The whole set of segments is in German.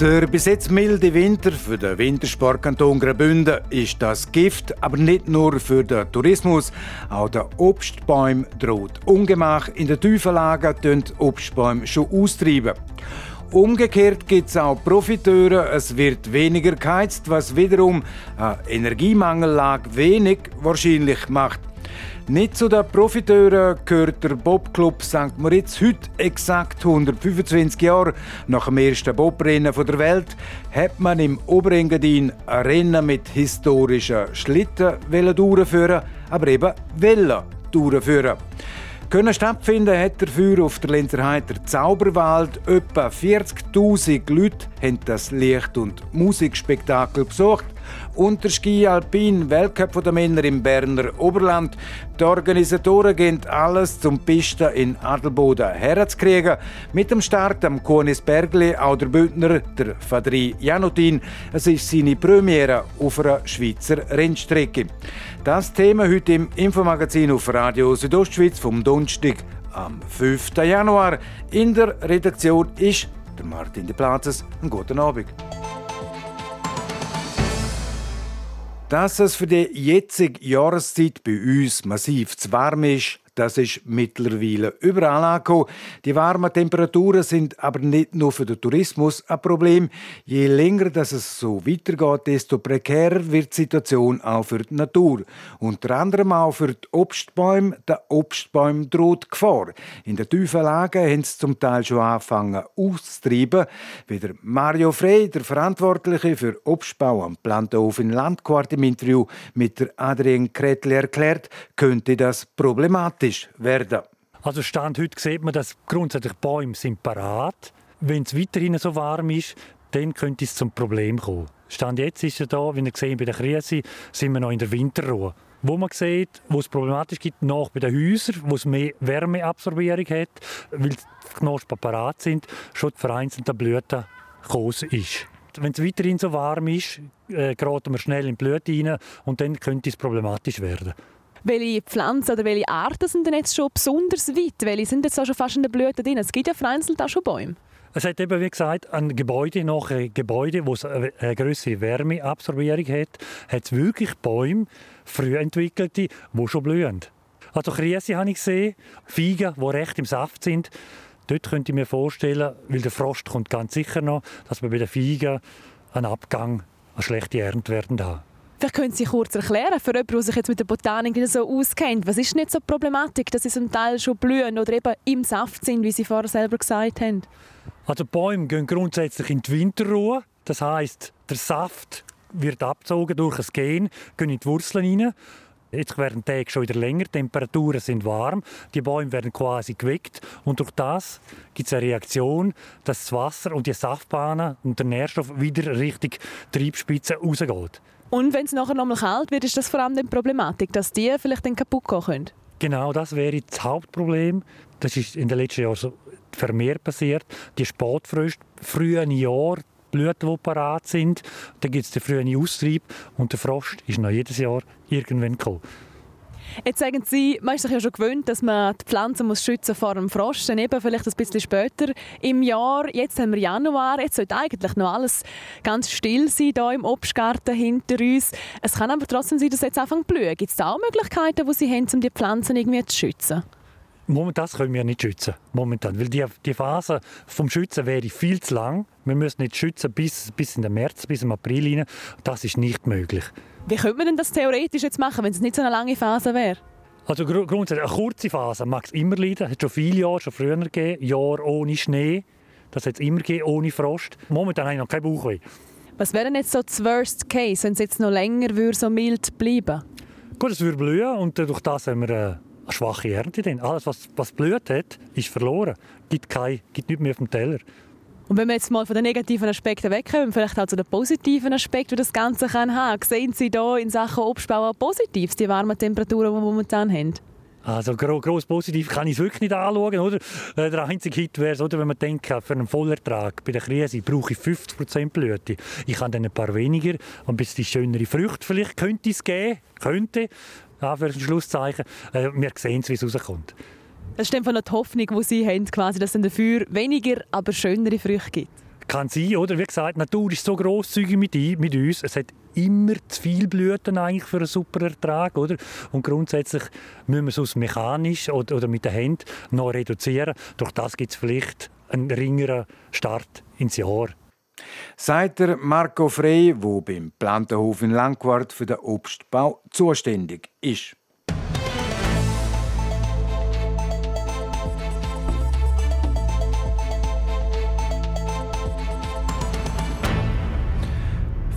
Der bis jetzt milde Winter für den Wintersportkanton Graubünden ist das Gift, aber nicht nur für den Tourismus. Auch der Obstbäume droht Ungemach. In der Tiefenlage tun Obstbäume schon austreiben. Umgekehrt gibt es auch Profiteure. Es wird weniger geheizt, was wiederum eine Energiemangellage wenig wahrscheinlich macht. Nicht zu den Profiteuren gehört der Bobclub St. Moritz. Heute, exakt 125 Jahre nach dem ersten Bobrennen der Welt, hat man im Oberengadin ein Rennen mit historischen Schlitten durchführen, aber eben Vella durchführen. Können stattfinden hat dafür auf der Lenzerheiter Zauberwald. Etwa 40.000 Leute haben das Licht- und Musikspektakel besucht und der Ski Alpin Weltcup der Männer im Berner Oberland. Die Organisatoren gehen alles zum Piste in Adelboden herzukriegen. Mit dem Start am Bergli auch der Bündner, der Fadri Janutin. Es ist seine Premiere auf einer Schweizer Rennstrecke. Das Thema heute im Infomagazin auf Radio Südostschweiz vom Donnerstag am 5. Januar. In der Redaktion ist der Martin de Platzes. Einen guten Abend. Dass es für die jetzige Jahreszeit bei uns massiv zu warm ist, das ist mittlerweile überall angekommen. Die warmen Temperaturen sind aber nicht nur für den Tourismus ein Problem. Je länger dass es so weitergeht, desto prekärer wird die Situation auch für die Natur. Unter anderem auch für die Obstbäume. Der Obstbäume droht Gefahr. In der tiefen Lage haben sie zum Teil schon angefangen auszutreiben. Wie der Mario Frey, der Verantwortliche für Obstbau am Plantenhof in Landquart im Interview mit der Adrien Kretli erklärt, könnte das problematisch realistisch werden. Also Stand heute sieht man, dass grundsätzlich Bäume sind parat. Wenn es weiterhin so warm ist, dann könnte es zum Problem kommen. Stand jetzt ist er da, wie ihr gesehen bei der Krise, sind wir noch in der Winterruhe. Wo man sieht, wo es problematisch gibt, nach bei den Häusern, wo es mehr Wärmeabsorbierung hat, weil die Knospen parat sind, schon die vereinzelten Blüten groß ist. Wenn es weiterhin so warm ist, äh, geraten wir schnell in die Blüte rein und dann könnte es problematisch werden. Welche Pflanzen oder welche Arten sind denn jetzt schon besonders weit? Welche sind jetzt auch schon fast in der Blüte drin? Es gibt ja vereinzelt auch schon Bäume. Es hat eben, wie gesagt, ein Gebäude nach einem Gebäude, das eine größere Wärmeabsorbierung hat, hat wirklich Bäume, früh entwickelte, die schon blühen. Also Krise habe ich gesehen, Feigen, die recht im Saft sind. Dort könnte ich mir vorstellen, weil der Frost kommt ganz sicher noch, dass wir bei den Feigen einen Abgang, eine schlechte Ernte werden haben. Vielleicht können Sie kurz erklären, für jemanden, der sich jetzt mit der Botanik nicht so auskennt, was ist nicht so Problematik, dass sie zum Teil schon blühen oder eben im Saft sind, wie Sie vorher selber gesagt haben? Also die Bäume gehen grundsätzlich in die Winterruhe. Das heißt, der Saft wird abgezogen durch das Gen, gehen in die Wurzeln rein. Jetzt werden die Tage schon wieder länger, die Temperaturen sind warm, die Bäume werden quasi geweckt und durch das gibt es eine Reaktion, dass das Wasser und die Saftbahnen und der Nährstoff wieder Richtung Triebspitze rausgeht. Und wenn es nachher nochmal kalt wird, ist das vor allem die Problematik, dass die vielleicht dann kaputt gehen können? Genau, das wäre das Hauptproblem. Das ist in den letzten Jahren so vermehrt passiert. Die Spätfröste, frühen Jahr, Blüten, die parat sind. Dann gibt es den frühen Austrieb und der Frost ist noch jedes Jahr irgendwann gekommen. Jetzt sagen Sie, man ist sich ja schon gewöhnt, dass man die Pflanzen muss schützen vor dem Frost, dann eben vielleicht ein bisschen später im Jahr. Jetzt haben wir Januar, jetzt sollte eigentlich noch alles ganz still sein hier im Obstgarten hinter uns. Es kann aber trotzdem sein, dass jetzt anfangen zu blühen. Gibt es da auch Möglichkeiten, die Sie haben, um die Pflanzen irgendwie zu schützen? Momentan können wir nicht schützen. Momentan. Weil die, die Phase vom Schützen wäre viel zu lang. Wir müssen nicht schützen bis, bis in den März, bis im April hinein. Das ist nicht möglich. Wie könnte man denn das theoretisch jetzt machen, wenn es nicht so eine lange Phase wäre? Also gr grundsätzlich eine kurze Phase mag es immer leiden. Es hat schon viele Jahre, schon früher gegeben, Jahre ohne Schnee. Das hat es immer gegeben, ohne Frost. Momentan habe ich noch kein Bauchweh. Was wäre denn jetzt so das Worst Case, wenn es jetzt noch länger würde, so mild bleiben Gut, es würde blühen und durch das haben wir äh, schwache Ernte. Drin. Alles, was, was blüht hat, ist verloren. Es gibt, gibt nichts mehr auf dem Teller. Und wenn wir jetzt mal von den negativen Aspekten wegkommen, vielleicht auch zu den positiven Aspekten, die das Ganze kann haben, sehen Sie da in Sachen Obstbau auch Positives, die warmen Temperaturen, die wir momentan haben? Also groß positiv kann ich es wirklich nicht anschauen. Oder? Äh, der einzige Hit wäre es, wenn man denkt, für einen Vollertrag bei der Krise brauche ich 50% Blüte. Ich habe dann ein paar weniger und bis die schönere Früchte vielleicht könnte es geben. Könnte. Anführungs- Schlusszeichen. Äh, wir sehen es, wie es rauskommt. Das ist einfach noch die Hoffnung, die Sie haben, quasi, dass es dafür weniger, aber schönere Früchte gibt. Kann sein, oder? Wie gesagt, die Natur ist so grosszügig mit, mit uns. Es hat immer zu viel Blüten eigentlich für einen super Ertrag, oder? Und grundsätzlich müssen wir es aus mechanisch oder, oder mit der Hand noch reduzieren. Durch das gibt es vielleicht einen geringeren Start ins Jahr. Der Marco Frey, der beim Plantenhof in Langquart für den Obstbau zuständig ist.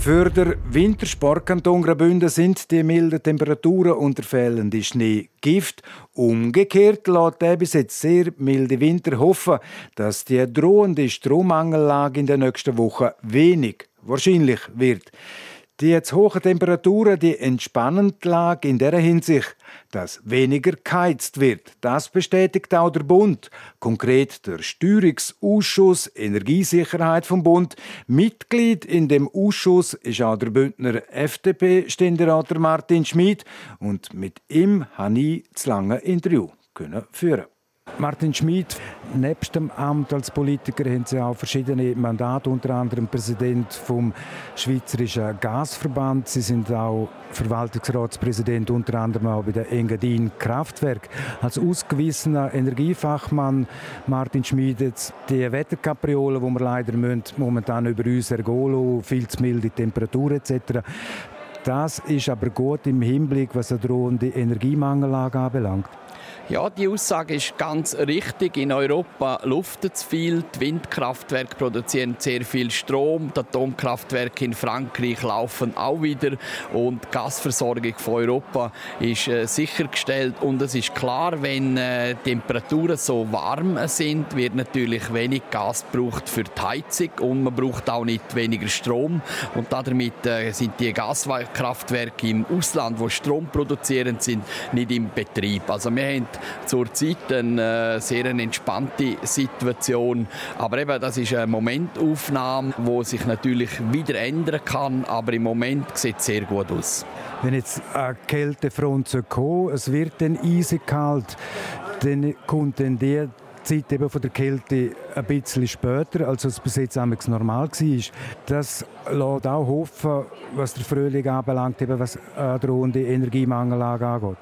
Für den Wintersportkanton Graubünden sind die milden Temperaturen und der fehlende Schnee Gift. Umgekehrt lässt der bis jetzt sehr milde Winter hoffen, dass die drohende Strommangellage in den nächsten Wochen wenig wahrscheinlich wird. Die jetzt hohen Temperaturen, die entspannen die in der Hinsicht, dass weniger geheizt wird. Das bestätigt auch der Bund. Konkret der Steuerungsausschuss Energiesicherheit vom Bund. Mitglied in dem Ausschuss ist auch der Bündner FDP-Ständerat Martin Schmid und mit ihm habe ich das lange Interview führen. Martin Schmid, nebst dem Amt als Politiker haben Sie auch verschiedene Mandate, unter anderem Präsident vom Schweizerischen Gasverband. Sie sind auch Verwaltungsratspräsident unter anderem auch bei der Engadin Kraftwerk. Als ausgewiesener Energiefachmann Martin Schmid, jetzt die Wetterkapriolen, die wir leider momentan über uns ergehen viel zu milde Temperatur etc. Das ist aber gut im Hinblick, was eine drohende Energiemangellage anbelangt. Ja, die Aussage ist ganz richtig. In Europa luftet es viel. Die Windkraftwerke produzieren sehr viel Strom. Die Atomkraftwerke in Frankreich laufen auch wieder. Und die Gasversorgung von Europa ist äh, sichergestellt. Und es ist klar, wenn äh, Temperaturen so warm sind, wird natürlich wenig Gas gebraucht für die Heizung. Und man braucht auch nicht weniger Strom. Und damit äh, sind die Gaskraftwerke im Ausland, wo Strom produzieren, sind nicht im Betrieb. Also wir haben zurzeit eine äh, sehr entspannte Situation. Aber eben, das ist eine Momentaufnahme, die sich natürlich wieder ändern kann. Aber im Moment sieht es sehr gut aus. Wenn jetzt eine Kältefront kommt, es wird dann eisig kalt, dann kommt dann die Zeit eben von der Kälte ein bisschen später, als es bis jetzt normal war. Das lässt auch hoffen, was der Frühling anbelangt, eben was eine drohende Energiemangelage angeht.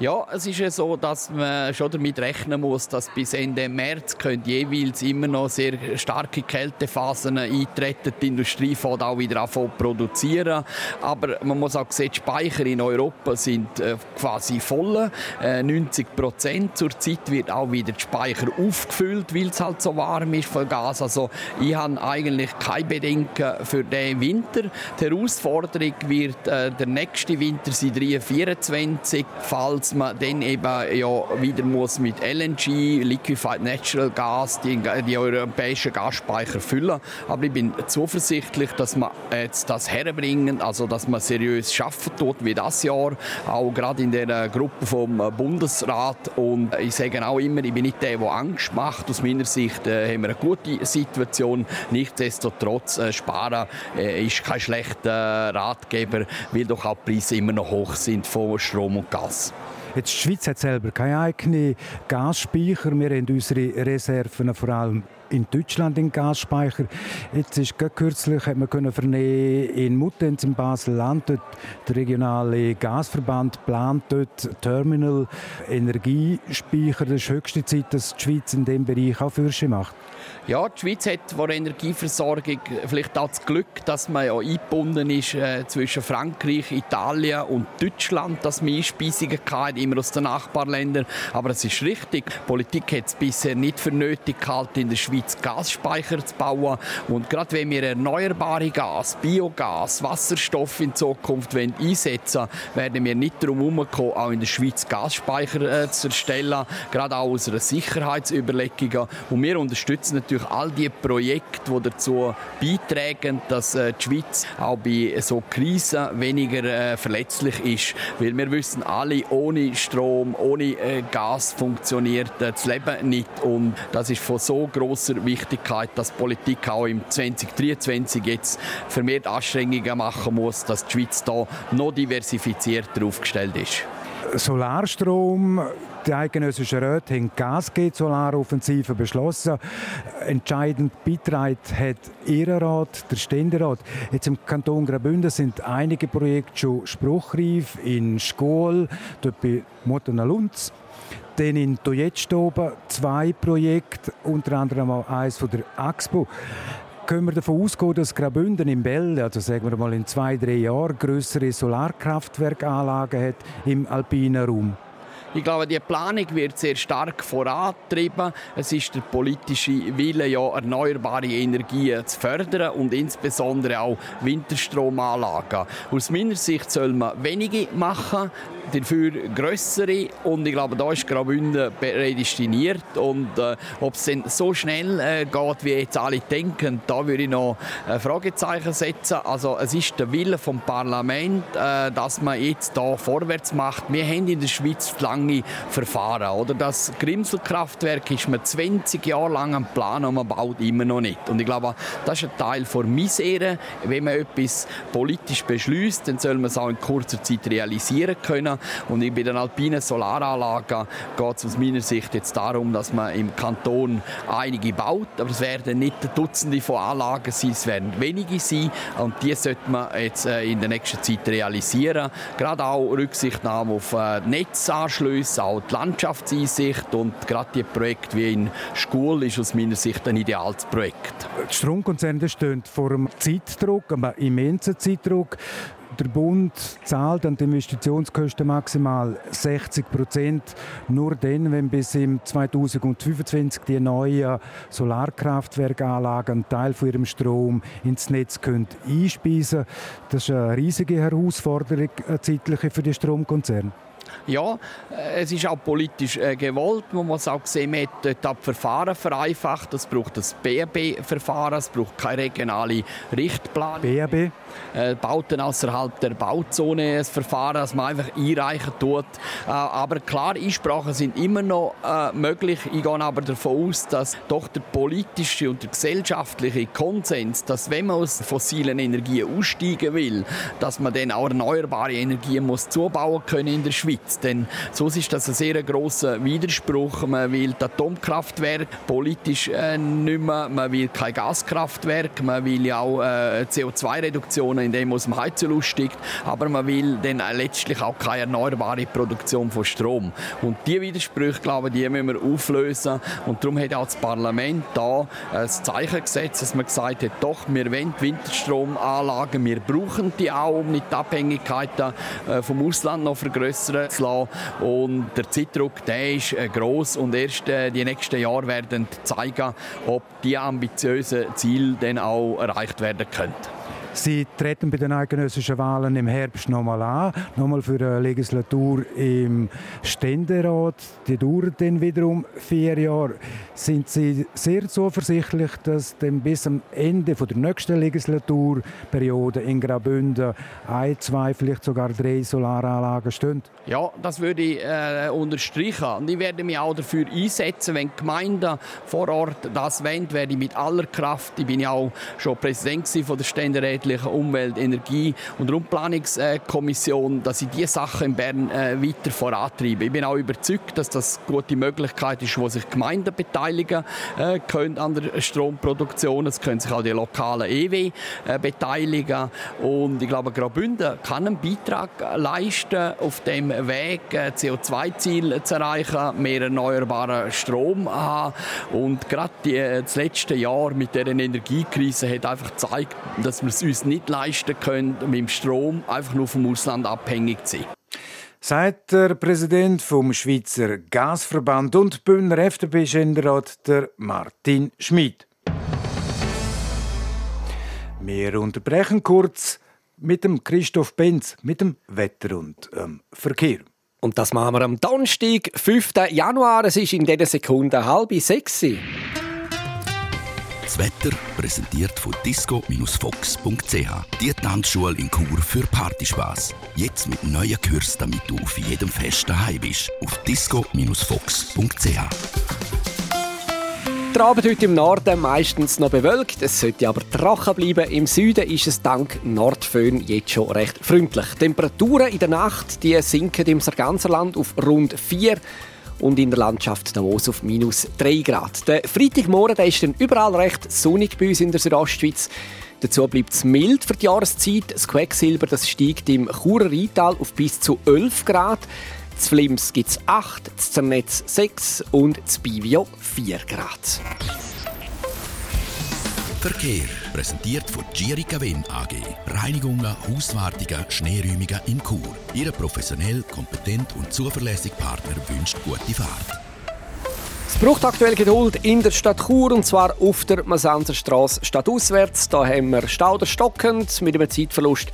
Ja, es ist ja so, dass man schon damit rechnen muss, dass bis Ende März jeweils immer noch sehr starke Kältephasen eintreten. Die Industrie fängt auch wieder an produzieren. Aber man muss auch sehen, die Speicher in Europa sind äh, quasi voll. Äh, 90 Prozent. Zurzeit wird auch wieder die Speicher aufgefüllt, weil es halt so warm ist von Gas. Also ich habe eigentlich keine Bedenken für den Winter. Die Herausforderung wird äh, der nächste Winter sein, 2024, falls man dann eben ja wieder muss mit LNG, Liquefied Natural Gas, die, die europäischen Gasspeicher füllen. Aber ich bin zuversichtlich, dass man jetzt das herbringen, also dass man seriös schaffen tut wie das Jahr, auch gerade in der Gruppe vom Bundesrat. Und ich sage auch immer, ich bin nicht der, der Angst macht. Aus meiner Sicht äh, haben wir eine gute Situation. Nichtsdestotrotz äh, sparen äh, ist kein schlechter Ratgeber, weil doch auch die Preise immer noch hoch sind von Strom und Gas. Jetzt, die Schweiz hat selber keine eigenen Gasspeicher. Wir haben unsere Reserven vor allem in Deutschland in Gasspeicher. Jetzt ist kürzlich hat man können vernehmen, in Muttenz im Basel-Land, der regionale Gasverband plant dort Terminal Energiespeicher. Das ist höchste Zeit, dass die Schweiz in diesem Bereich auch Fürsche macht. Ja, die Schweiz hat der Energieversorgung vielleicht auch das Glück, dass man ja eingebunden ist äh, zwischen Frankreich, Italien und Deutschland, dass man Einspeisungen hat, immer aus den Nachbarländern. Aber es ist richtig, die Politik hat es bisher nicht für nötig gehalten, in der Schweiz Schweiz Gasspeicher zu bauen. Und gerade wenn wir erneuerbare Gas, Biogas, Wasserstoff in Zukunft einsetzen wollen, werden wir nicht darum herumkommen, auch in der Schweiz Gasspeicher äh, zu erstellen, gerade auch aus einer Sicherheitsüberlegung. Und wir unterstützen natürlich all die Projekte, die dazu beitragen, dass äh, die Schweiz auch bei so Krisen weniger äh, verletzlich ist. Weil wir wissen alle, ohne Strom, ohne äh, Gas funktioniert äh, das Leben nicht. Und das ist von so großer Wichtigkeit, dass Politik auch im 2023 jetzt vermehrt Anstrengungen machen muss, dass die Schweiz da noch diversifizierter aufgestellt ist. Solarstrom, die eidgenössischen Räte haben Gas Solaroffensive beschlossen. Entscheidend beitragen hat Ihr Rat, der Ständerat. Jetzt im Kanton Graubünden sind einige Projekte schon spruchreif. In Schkol, dort bei Mottenalunz. Dann in Tojetstoben zwei Projekte, unter anderem auch eines von der AXPO können wir davon ausgehen, dass Graubünden im Bell, also sagen wir mal in zwei, drei Jahren, größere Solarkraftwerkanlagen hat im alpinen Raum? Ich glaube, die Planung wird sehr stark vorantrieben. Es ist der politische Wille, ja, erneuerbare Energien zu fördern und insbesondere auch Winterstromanlagen. Aus meiner Sicht soll man wenige machen, dafür größere und ich glaube, da ist Graubünden prädestiniert und äh, ob es so schnell äh, geht, wie jetzt alle denken, da würde ich noch ein Fragezeichen setzen. Also es ist der Wille vom Parlament, äh, dass man jetzt da vorwärts macht. Wir haben in der Schweiz lange Verfahren, oder? Das Grimselkraftwerk ist man 20 Jahre lang am Plan und man baut immer noch nicht. Und ich glaube, das ist ein Teil der Misere. Wenn man etwas politisch beschließt, dann soll man es auch in kurzer Zeit realisieren können. Und bei den alpinen Solaranlagen geht es aus meiner Sicht jetzt darum, dass man im Kanton einige baut, aber es werden nicht Dutzende von Anlagen sein, es werden wenige sein und die sollte man jetzt äh, in der nächsten Zeit realisieren. Gerade auch Rücksichtnahme auf Netzanschlüsse, auch die Landschaftseinsicht und gerade die Projekte wie in Schule ist aus meiner Sicht ein ideales Projekt. Die Stromkonzerne stehen vor einem Zeitdruck, einem immensen Zeitdruck. Der Bund zahlt an die Investitionskosten maximal 60 Prozent. Nur dann, wenn bis im 2025 die neuen Solarkraftwerkanlagen einen Teil von ihrem Strom ins Netz können einspeisen können. Das ist eine riesige Herausforderung, eine zeitliche für die Stromkonzerne. Ja, äh, es ist auch politisch äh, gewollt. Man muss auch sehen, man hat dort das Verfahren vereinfacht. Es braucht das BRB-Verfahren, es braucht keine regionale Richtplanung. BRB? Äh, Bauten außerhalb der Bauzone, das Verfahren, das man einfach einreichen tut. Äh, aber klar, Einsprachen sind immer noch äh, möglich. Ich gehe aber davon aus, dass doch der politische und der gesellschaftliche Konsens, dass wenn man aus fossilen Energien aussteigen will, dass man dann auch erneuerbare Energien muss zubauen können in der Schweiz. Denn sonst ist das ein sehr großer Widerspruch. Man will das Atomkraftwerk politisch nicht mehr, man will kein Gaskraftwerk, man will ja auch äh, CO2-Reduktion Situationen, in denen aus dem Heizen aber man will dann letztlich auch keine erneuerbare Produktion von Strom. Und diese Widersprüche, glaube ich, die müssen wir auflösen und darum hat auch das Parlament da ein Zeichen gesetzt, dass man gesagt hat, doch, wir wollen Winterstromanlagen, wir brauchen die auch, um nicht die Abhängigkeiten äh, vom Ausland noch vergrößern zu lassen. Und der Zeitdruck, der ist äh, groß und erst äh, die nächsten Jahre werden zeigen, ob die ambitiösen Ziele dann auch erreicht werden können. Sie treten bei den eidgenössischen Wahlen im Herbst nochmal an, nochmal für eine Legislatur im Ständerat. Die dauert dann wiederum vier Jahre. Sind Sie sehr zuversichtlich, dass dann bis am Ende der nächsten Legislaturperiode in Graubünden ein, zwei, vielleicht sogar drei Solaranlagen stehen? Ja, das würde ich äh, unterstreichen. Und ich werde mich auch dafür einsetzen, wenn die Gemeinden vor Ort das wollen, werde ich mit aller Kraft, ich bin ja auch schon Präsident von der Ständerat, einheitlichen Umwelt-, Energie- und Raumplanungskommission, dass ich diese Sachen in Bern äh, weiter vorantreibe. Ich bin auch überzeugt, dass das eine gute Möglichkeit ist, wo sich Gemeinden beteiligen äh, können an der Stromproduktion. Es können sich auch die lokalen EW äh, beteiligen. Und ich glaube, Graubünden kann einen Beitrag leisten, auf dem Weg äh, CO2-Ziel zu erreichen, mehr erneuerbaren Strom haben. Und gerade die, das letzte Jahr mit der Energiekrise hat einfach gezeigt, dass wir es uns nicht leisten können, mit dem Strom einfach nur vom Ausland abhängig zu sein. sagt der Präsident vom Schweizer Gasverband und Bündner FDP-Ständerat, der Martin Schmid. Wir unterbrechen kurz mit dem Christoph Benz, mit dem Wetter und ähm, Verkehr. Und das machen wir am Donnerstag, 5. Januar. Es ist in dieser Sekunde halb sechs. Das Wetter präsentiert von disco-fox.ch. Die Tanzschule in Chur für Partyspaß. Jetzt mit neuen Kürzen, damit du auf jedem Fest daheim bist. Auf disco-fox.ch. Der Abend heute im Norden meistens noch bewölkt, es sollte aber trocken bleiben. Im Süden ist es dank Nordföhn jetzt schon recht freundlich. Die Temperaturen in der Nacht die sinken im ganzen Land auf rund 4 und in der Landschaft Davos auf minus 3 Grad. Der Freitagmorgen der ist dann überall recht sonnig bei uns in der Südostschweiz. Dazu bleibt es mild für die Jahreszeit. Das Quecksilber das steigt im Churer Rheintal auf bis zu 11 Grad. Z Flims gibt es 8, z Zernetz 6 und z Bivio 4 Grad. Verkehr präsentiert von Gierica Wen AG. Reinigungen, Hauswartungen, Schneeräumungen in Chur. Ihre professionell, kompetent und zuverlässige Partner wünscht gute Fahrt. Es braucht aktuell Geduld in der Stadt Chur und zwar auf der Masanzerstraße stadtauswärts. Da haben wir Stauder stockend mit einem Zeitverlust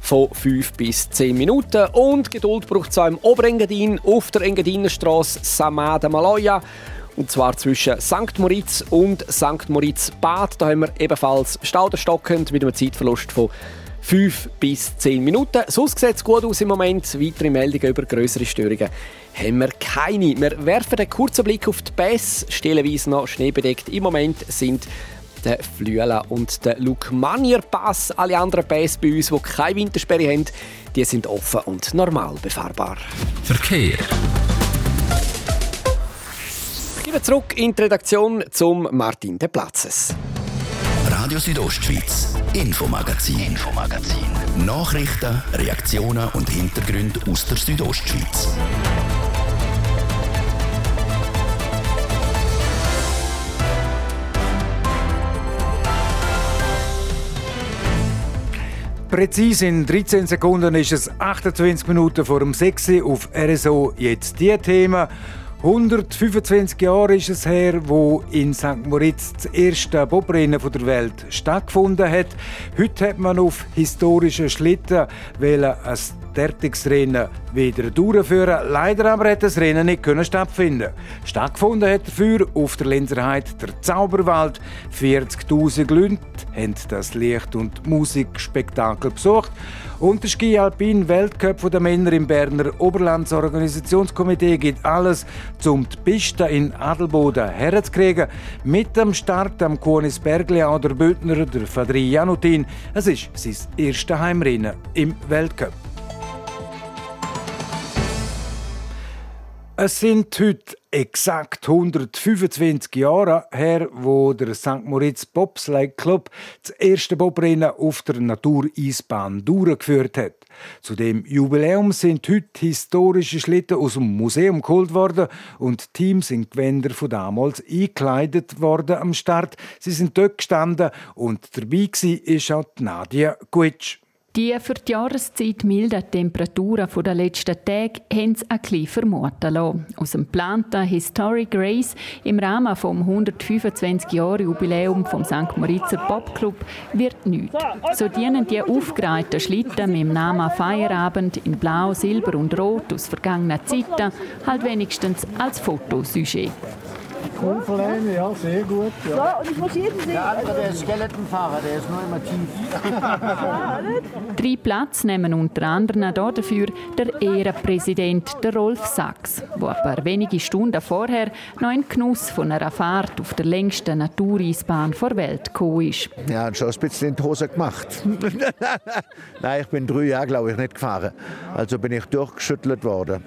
von 5 bis 10 Minuten. Und Geduld braucht es auch im Oberengadin auf der Engadinenstraße Samada Maloja. Und zwar zwischen St. Moritz und St. Moritz Bad. Da haben wir ebenfalls Stauder stockend mit einem Zeitverlust von 5 bis 10 Minuten. Sonst sieht es gut aus im Moment. Weitere Meldungen über größere Störungen haben wir keine. Wir werfen einen kurzen Blick auf die Pässe, stellenweise noch schneebedeckt. Im Moment sind der Flüela und der Lukmanier Pass. Alle anderen Pässe bei uns, die keine Wintersperre haben, die sind offen und normal befahrbar. Verkehr. Ich gebe zurück in die Redaktion zum Martin de Platzes. Radio Südostschweiz, Infomagazin, Infomagazin. Nachrichten, Reaktionen und Hintergründe aus der Südostschweiz. Präzise in 13 Sekunden ist es 28 Minuten vor dem 6 Uhr auf RSO. Jetzt die Themen. 125 Jahre ist es her, wo in St. Moritz das erste Bobrennen der Welt stattgefunden hat. Heute hat man auf historischen Schlitten ein Dertungsrennen wieder durchführen. Leider aber hat das Rennen nicht können stattfinden. Stattgefunden hat dafür auf der Linserheit der Zauberwald. 40.000 Leute haben das Licht- und Musikspektakel besucht. Und der Ski Alpin Weltcup der Männer im Berner Oberlandsorganisationskomitee gibt alles, um die Piste in Adelboden herzukriegen. Mit dem Start am Kuonis Bergleau der Bündner, der Fadri Janutin. Es ist sein erstes Heimrennen im Weltcup. Es sind heute exakt 125 Jahre her, wo der St. Moritz Bobsleigh Club das erste Bobrennen auf der Natureisbahn durchgeführt hat. Zu dem Jubiläum sind heute historische Schlitten aus dem Museum geholt worden und Teams in Gewänder von damals eingekleidet worden am Start. Sie sind dort gestanden und dabei war auch Nadia Guitsch. Die für die Jahreszeit milden Temperaturen der letzten Tage haben es ein bisschen vermuten lassen. Aus dem geplanten Historic Race im Rahmen des 125-Jahre-Jubiläum vom St. Moritzer Popclub wird nichts. So dienen die aufgereihten Schlitten mit dem Namen Feierabend in Blau, Silber und Rot aus vergangenen Zeiten halt wenigstens als Fotosujet. Kurvenlänge, ja, sehr gut. Ja. So, und ich muss jeden sehen. Der andere, der ist Skeletonfahrer, der ist nur immer tief. Drei Platz nehmen unter anderem dafür der Ehrenpräsident der Rolf Sachs, der ein paar wenige Stunden vorher noch in Genuss von einer Fahrt auf der längsten Natureisbahn der Welt gekommen ist. Ja, schon ein bisschen in die Hose gemacht. Nein, ich bin drei Jahre, glaube ich, nicht gefahren. Also bin ich durchgeschüttelt worden.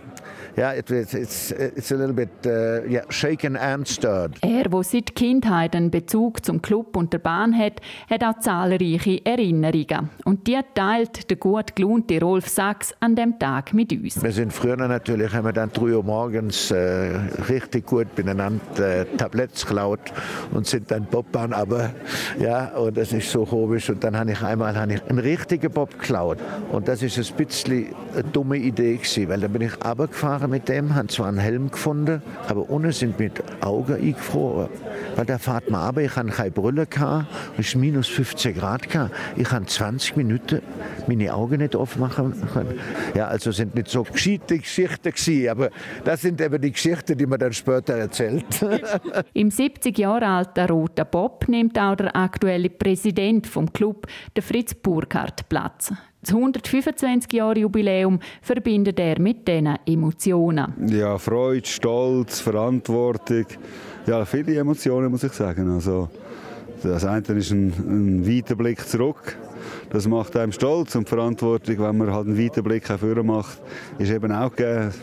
Yeah, it, it's, it's a little bit uh, yeah, shaken and stirred. Er, der seit Kindheit einen Bezug zum Club und der Bahn hat, hat auch zahlreiche Erinnerungen. Und die teilt der gut gelohnte Rolf Sachs an dem Tag mit uns. Wir sind früher natürlich, haben wir dann 3 Uhr morgens äh, richtig gut miteinander äh, Tabletts geklaut und sind dann Bobbahn, aber ja, und das ist so komisch. Und dann habe ich einmal habe ich einen richtigen Bob geklaut. Und das ist ein bisschen eine dumme Idee gewesen, weil da bin ich runtergefahren mit dem, habe zwar einen Helm gefunden, aber ohne sind mit Augen eingefroren. Weil da fahrt man aber, ich hatte keine Brille, gehabt, es war minus 15 Grad. Gehabt. Ich habe 20 Minuten meine Augen nicht aufmachen können. Ja, also sind nicht so gescheite Geschichten gewesen, aber das sind eben die Geschichten, die man dann später erzählt. Im 70 Jahre alten Roten Bob nimmt auch der aktuelle Präsident vom Club, der Fritz Burkhardt, Platz. Das 125-Jahre-Jubiläum verbindet er mit diesen Emotionen. Ja, Freude, Stolz, Verantwortung. Ja, viele Emotionen, muss ich sagen. Also, das eine ist ein, ein weiter Blick zurück. Das macht einem stolz und Verantwortung, wenn man halt einen weiten Blick hervor macht, ist eben auch gegeben.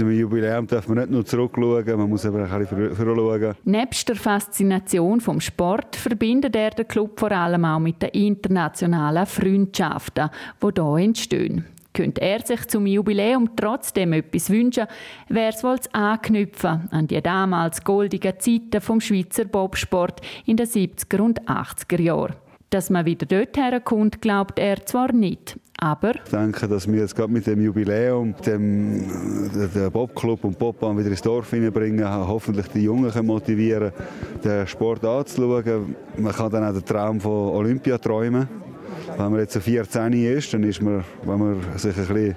Einem Jubiläum darf man nicht nur zurückschauen, man muss eben auch ein bisschen voranschauen. Nebst der Faszination vom Sport verbindet er den Club vor allem auch mit den internationalen Freundschaften, die hier entstehen. Könnte er sich zum Jubiläum trotzdem etwas wünschen, wäre es wohl Anknüpfen an die damals goldigen Zeiten vom Schweizer Bobsport in den 70er und 80er Jahren. Dass man wieder dort herkommt, glaubt er zwar nicht. Aber ich denke, dass wir jetzt gerade mit dem Jubiläum den Bobclub und Bobbahn wieder ins Dorf hineinbringen, hoffentlich die Jungen motivieren, den Sport anzuschauen. Man kann dann auch den Traum von Olympia träumen. Wenn man jetzt so 14 ist, dann ist man, wenn man sich ein bisschen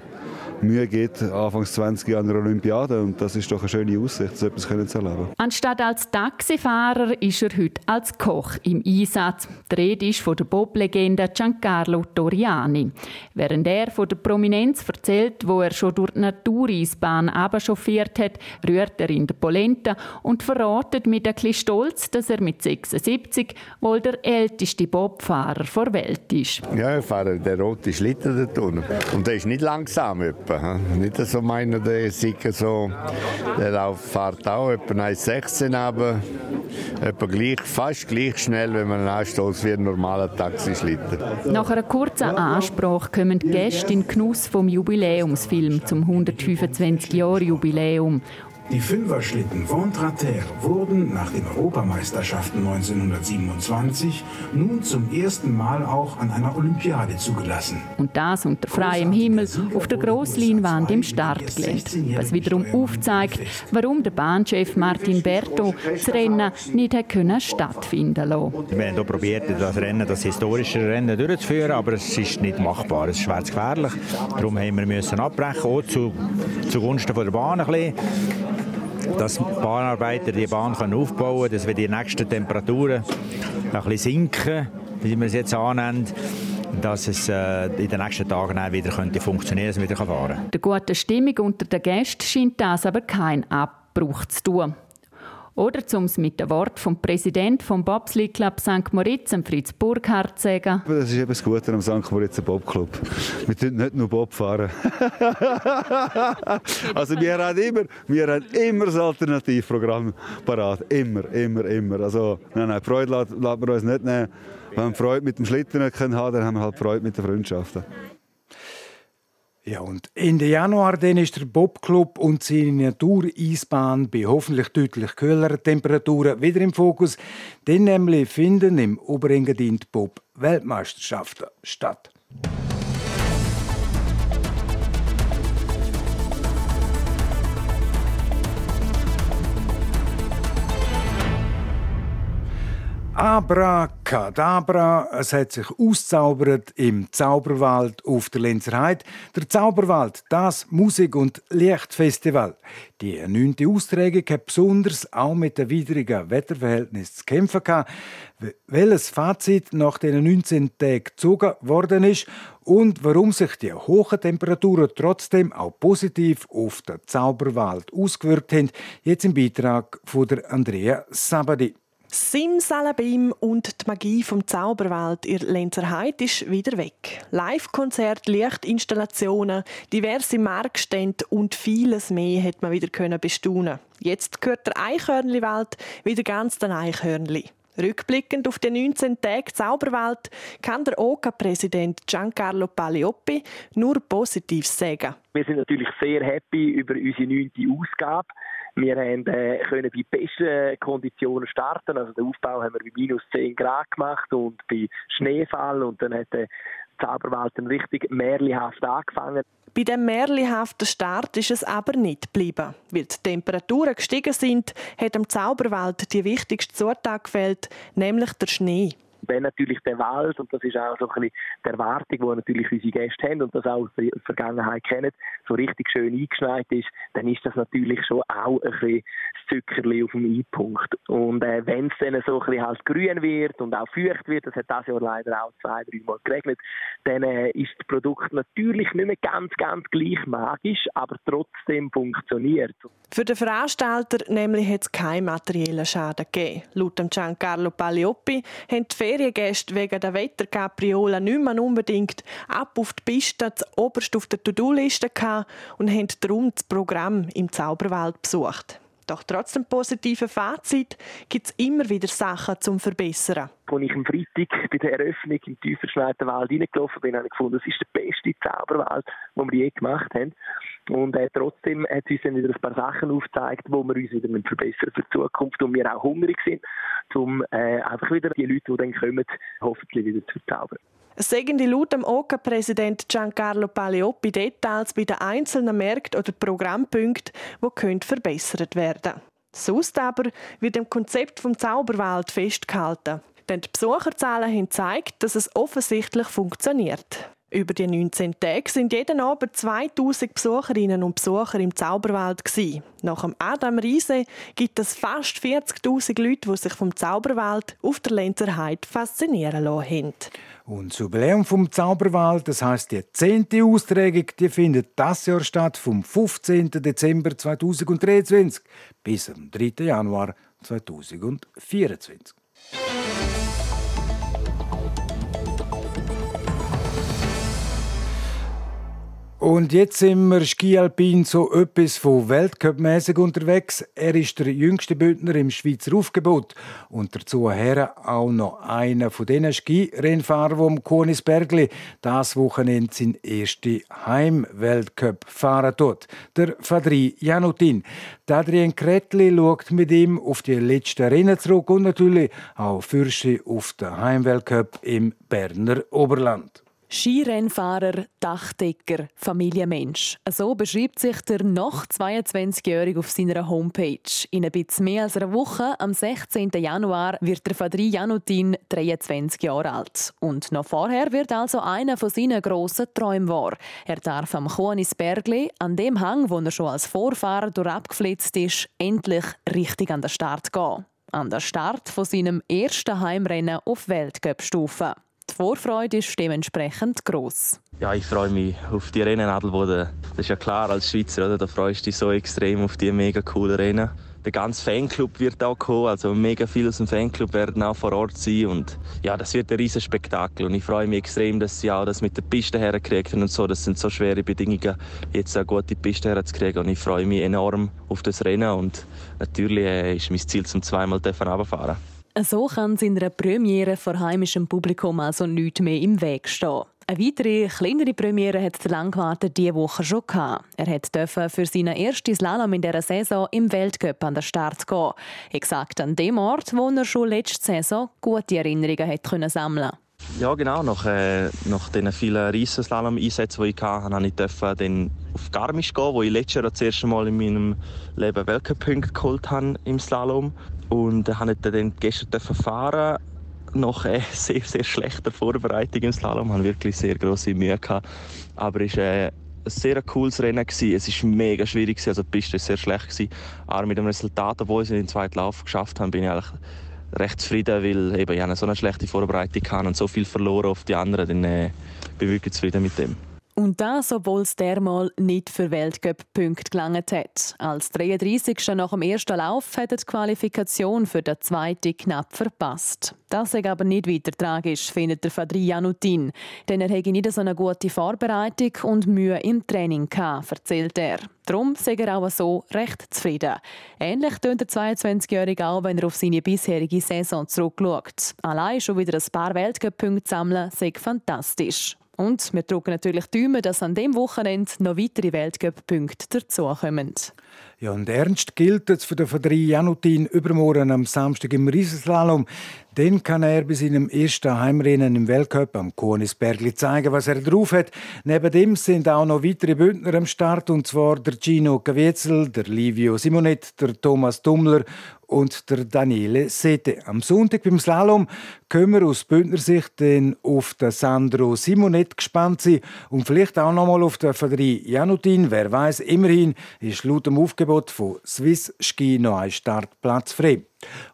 Mühe gibt, Anfangs 20 Jahre an der Olympiade. Und das ist doch eine schöne Aussicht, so etwas zu erleben. Anstatt als Taxifahrer ist er heute als Koch im Einsatz. Die Rede ist von der Bob-Legende Giancarlo Toriani. Während er von der Prominenz erzählt, wo er schon durch die Natureisbahn chauffiert hat, rührt er in der Polenta und verratet mit ein bisschen Stolz, dass er mit 76 wohl der älteste Bobfahrer der Welt ist. Ja, ich fahre den roten Schlitten unten. Und der ist nicht langsam etwa. Nicht so meiner, der sicher so, der Lauf fährt auch etwa 1,16 aber etwa gleich, fast gleich schnell, wenn man anstoßt wie ein normaler Taxischlitten. Nach einer kurzen Ansprache kommen die Gäste in Genuss vom Jubiläumsfilm zum 125 Jahre Jubiläum die Fünferschlitten Ventrater wurden nach den Europameisterschaften 1927 nun zum ersten Mal auch an einer Olympiade zugelassen. Und das unter freiem Himmel auf der Grossleinwand im Startgelände, was wiederum aufzeigt, warum der Bahnchef Martin Berto das Rennen nicht können stattfinden lassen. Wir haben hier probiert, das Rennen, das historische Rennen durchzuführen, aber es ist nicht machbar, es ist schwer gefährlich. Darum haben wir müssen abbrechen, auch zu, zugunsten der Bahn ein bisschen dass Bahnarbeiter die Bahn aufbauen können, dass wir die nächsten Temperaturen ein bisschen sinken, wie wir es jetzt annehmen dass es äh, in den nächsten Tagen auch wieder könnte funktionieren könnte, dass man wieder fahren kann. Der guten Stimmung unter den Gästen scheint das aber kein Abbruch zu tun. Oder um es mit dem Wort vom Präsidenten vom Bobsleigh Club St. Moritz, Fritz Burkhardt, zu sagen. Das ist eben das Gute am St. Moritz Bob Club. Wir tun nicht nur Bob fahren. also wir haben immer, wir haben immer das Alternativprogramm parat. Immer, immer, immer. Also nein, nein, Freude lassen wir uns nicht nehmen. Wenn wir Freude mit dem Schlitten haben, dann haben wir halt Freude mit den Freundschaften. Ja, und Ende Januar dann ist der Bobclub und seine Natureisbahn bei hoffentlich deutlich kühleren Temperaturen wieder im Fokus. Denn nämlich finden im Oberengadin die Bob-Weltmeisterschaften statt. Abracadabra, es hat sich auszaubert im Zauberwald auf der Lenzerheide. Der Zauberwald, das Musik- und Lichtfestival. Die neunte Austragung hat besonders auch mit den widrigen Wetterverhältnissen zu kämpfen gehabt. Welches Fazit nach den 19 Tagen gezogen worden ist und warum sich die hohen Temperaturen trotzdem auch positiv auf den Zauberwald ausgewirkt haben, jetzt im Beitrag von Andrea Sabadi. Simsalabim und die Magie vom Zauberwald in Lenzer Heid ist wieder weg. Live-Konzerte, Lichtinstallationen, diverse Marktstände und vieles mehr hat man wieder bestaunen. Jetzt gehört der Eichhörnli-Welt wieder ganz den Eichhörnli. Rückblickend auf die 19 Tage Zauberwelt kann der OCA-Präsident Giancarlo Paglioppi nur Positives sagen. Wir sind natürlich sehr happy über unsere neunte Ausgabe. Wir haben, äh, können bei besten Konditionen starten. Also den Aufbau haben wir bei minus 10 Grad gemacht und bei Schneefall. Und dann hat der Zauberwald dann richtig märlihaft angefangen. Bei dem märlichhaften Start ist es aber nicht geblieben. Weil die Temperaturen gestiegen sind, hat dem Zauberwald die wichtigste Zutat gefällt, nämlich der Schnee wenn natürlich der Wald, und das ist auch so ein bisschen die Erwartung, die natürlich unsere Gäste haben und das auch aus der Vergangenheit kennen, so richtig schön eingeschneit ist, dann ist das natürlich schon auch ein bisschen das Zuckerli auf dem I-Punkt. Und äh, wenn es dann so ein bisschen halt grün wird und auch feucht wird, das hat das Jahr leider auch zwei, drei Mal geregnet, dann äh, ist das Produkt natürlich nicht mehr ganz, ganz gleich magisch, aber trotzdem funktioniert. Für den Veranstalter nämlich hat es keinen materiellen Schaden gegeben. Laut Giancarlo Paglioppi haben die Feriengäste wegen der Wetterkapriolen nicht mehr unbedingt ab auf die Piste oberst auf der To-Do-Liste und haben darum das Programm im Zauberwald besucht. Doch trotz dem positiven Fazit gibt es immer wieder Sachen zum Verbessern. Als ich am Freitag bei der Eröffnung im tief verschneiten Wald reingelaufen bin, habe ich gefunden, das ist der beste Zauberwald, den wir je gemacht haben. Und äh, trotzdem hat es uns dann wieder ein paar Sachen aufgezeigt, wo wir uns wieder verbessern für die Zukunft und wir auch hungrig sind, um äh, einfach wieder die Leute, die dann kommen, hoffentlich wieder zu verzaubern. Es sagen die laut dem OCA-Präsident Giancarlo Paglioppi Details bei den einzelnen Märkten oder Programmpunkten, die verbessert werden können. Sonst aber wird dem Konzept vom Zauberwald festgehalten. Denn die Besucherzahlen haben gezeigt, dass es offensichtlich funktioniert. Über die 19 Tage sind jeden Abend 2000 Besucherinnen und Besucher im Zauberwald. Gewesen. Nach dem Adam Riese gibt es fast 40.000 Leute, die sich vom Zauberwald auf der Lenzer Heide faszinieren lassen. Und das Jubiläum vom Zauberwald, das heißt die zehnte Austragung, die findet das Jahr statt, vom 15. Dezember 2023 bis am 3. Januar 2024. Und jetzt sind wir Skialpin so etwas von Weltcup-mäßig unterwegs. Er ist der jüngste Bündner im Schweizer Aufgebot. Und dazu her auch noch einer von diesen Skirennfahrern, die am Konisbergli das Wochenende sein ersten Heim-Weltcup fahren tut. Der Fadri Janutin. Adrien Kretli schaut mit ihm auf die letzten Rennen zurück und natürlich auch Fürsche auf den Heimweltcup im Berner Oberland. Skirennfahrer, Dachdecker, Familienmensch. So beschreibt sich der noch 22-Jährige auf seiner Homepage. In ein bisschen mehr als einer Woche, am 16. Januar, wird der Fadri Janutin 23 Jahre alt. Und noch vorher wird also einer von seinen grossen Träumen wahr. Er darf am Bergli, an dem Hang, wo er schon als Vorfahrer durchabgeflitzt ist, endlich richtig an den Start gehen. An der Start von seinem ersten Heimrennen auf Weltcup-Stufe. Die Vorfreude ist dementsprechend groß. Ja, ich freue mich auf die Rennen. Das ist ja klar als Schweizer, oder? da freust du dich so extrem auf die mega coolen Rennen. Der ganze Fanclub wird auch kommen, also mega viele aus dem Fanclub werden auch vor Ort sein und ja, das wird ein riesen Spektakel und ich freue mich extrem, dass sie auch das mit der Piste herkriegen und so. Das sind so schwere Bedingungen, jetzt eine gute Piste herzukriegen und ich freue mich enorm auf das Rennen und natürlich äh, ist mein Ziel zum zweimal runterfahren. So kann es in einer Premiere vor heimischem Publikum also nichts mehr im Weg stehen. Eine weitere, kleinere Premiere hat der Langwarte diese Woche schon gehabt. Er durfte für seinen ersten Slalom in dieser Saison im Weltcup an den Start gehen. Exakt an dem Ort, wo er schon letzte Saison gute Erinnerungen hat können sammeln ja, genau. Nach, äh, nach den vielen Riesenslalom-Einsätzen, die ich hatte, durfte ich dann auf Garmisch gehen, wo ich letztes Jahr das erste Mal in meinem Leben Weltcup-Punkte geholt habe im Slalom. Und durfte dann gestern fahren nach äh, sehr, sehr schlechter Vorbereitung im Slalom. Hatte wirklich sehr grosse Mühe. Gehabt. Aber es war äh, ein sehr cooles Rennen. Gewesen. Es war mega schwierig, also die Piste war sehr schlecht. Gewesen. Aber mit dem Resultat, obwohl ich den zweiten Lauf geschafft habe, bin ich eigentlich recht zufrieden, weil eben, ich so eine schlechte Vorbereitung hatte und so viel verloren auf die anderen. Dann äh, bin ich wirklich zufrieden mit dem. Und das, obwohl es dermal nicht für Weltcup-Punkte gelangt hat. Als 33. nach dem ersten Lauf hat die Qualifikation für den zweiten knapp verpasst. Das ist aber nicht weiter tragisch, findet der Fadri Janutin. Denn er hätte nicht so eine gute Vorbereitung und Mühe im Training gehabt, erzählt er. Darum sei er auch so recht zufrieden. Ähnlich tönt der 22-Jährige auch, wenn er auf seine bisherige Saison zurückschaut. Allein schon wieder ein paar Weltcup-Punkte sammeln, sei fantastisch. Und wir drücken natürlich die dass an dem Wochenende noch weitere Weltcup-Punkte dazukommen. Ja, und ernst gilt es für den Verdrei Janutin übermorgen am Samstag im Riesenslalom. Dann kann er bei seinem ersten Heimrennen im Weltcup am Konisbergli zeigen, was er drauf hat. Neben dem sind auch noch weitere Bündner am Start, und zwar der Gino Caviezel, der Livio Simonet, der Thomas Dummler und der Daniele Sete. Am Sonntag beim Slalom können wir aus Bündner Sicht auf den Sandro Simonet gespannt sein und vielleicht auch noch mal auf den Fadri Janutin. Wer weiß, immerhin ist laut dem Aufgebot von Swiss Ski noch ein Startplatz frei.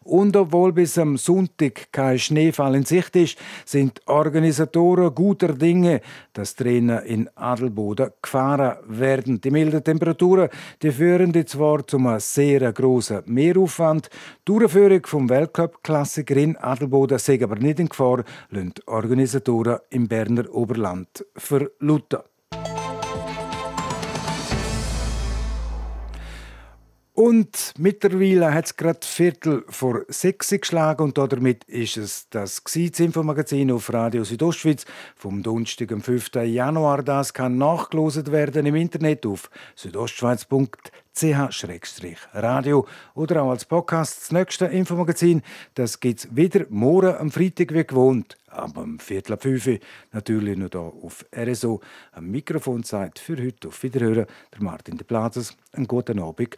Und obwohl bis am Sonntag kein Schneefall in Sicht ist, sind Organisatoren guter Dinge, dass Trainer in Adelboden gefahren werden. Die milden Temperaturen die führen zwar zu einem sehr grossen Mehraufwand. Die Durchführung vom Weltcup-Klassiker in Adelboden sei aber nicht in Gefahr, lassen Organisatoren im Berner Oberland verlauten. Und mittlerweile hat es gerade Viertel vor sechs geschlagen und damit ist es das Infomagazin auf Radio Südostschweiz vom Donnerstag, am 5. Januar. Das kann nachgelost werden im Internet auf südostschweiz.ch-radio oder auch als Podcast. Das nächste Infomagazin, das gibt es wieder morgen am Freitag wie gewohnt. Aber am Viertel ab fünf natürlich noch hier auf RSO. Am Mikrofon Zeit für heute auf Wiederhören. Der Martin de Plazes. Einen guten Abend